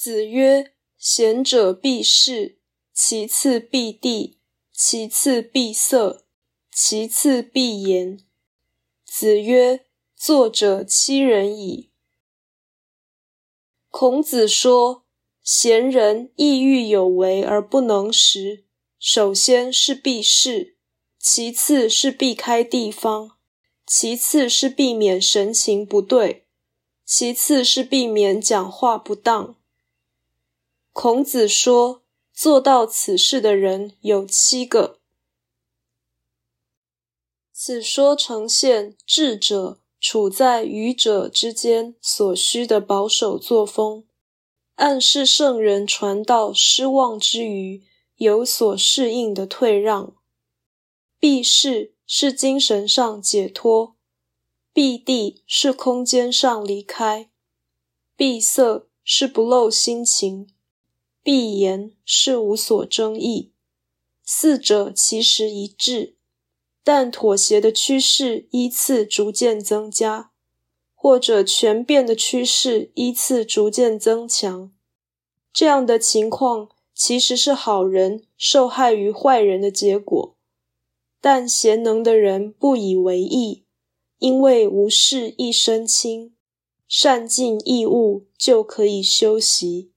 子曰：“贤者必士，其次必地，其次必色，其次必言。”子曰：“作者欺人矣。”孔子说：“贤人意欲有为而不能时，首先是避世，其次是避开地方，其次是避免神情不对，其次是避免讲话不当。”孔子说：“做到此事的人有七个。”此说呈现智者处在愚者之间所需的保守作风，暗示圣人传道失望之余有所适应的退让。避世是精神上解脱，避地是空间上离开，闭塞是不露心情。必言是无所争议，四者其实一致，但妥协的趋势依次逐渐增加，或者全变的趋势依次逐渐增强。这样的情况其实是好人受害于坏人的结果，但贤能的人不以为意，因为无事一身轻，善尽义务就可以休息。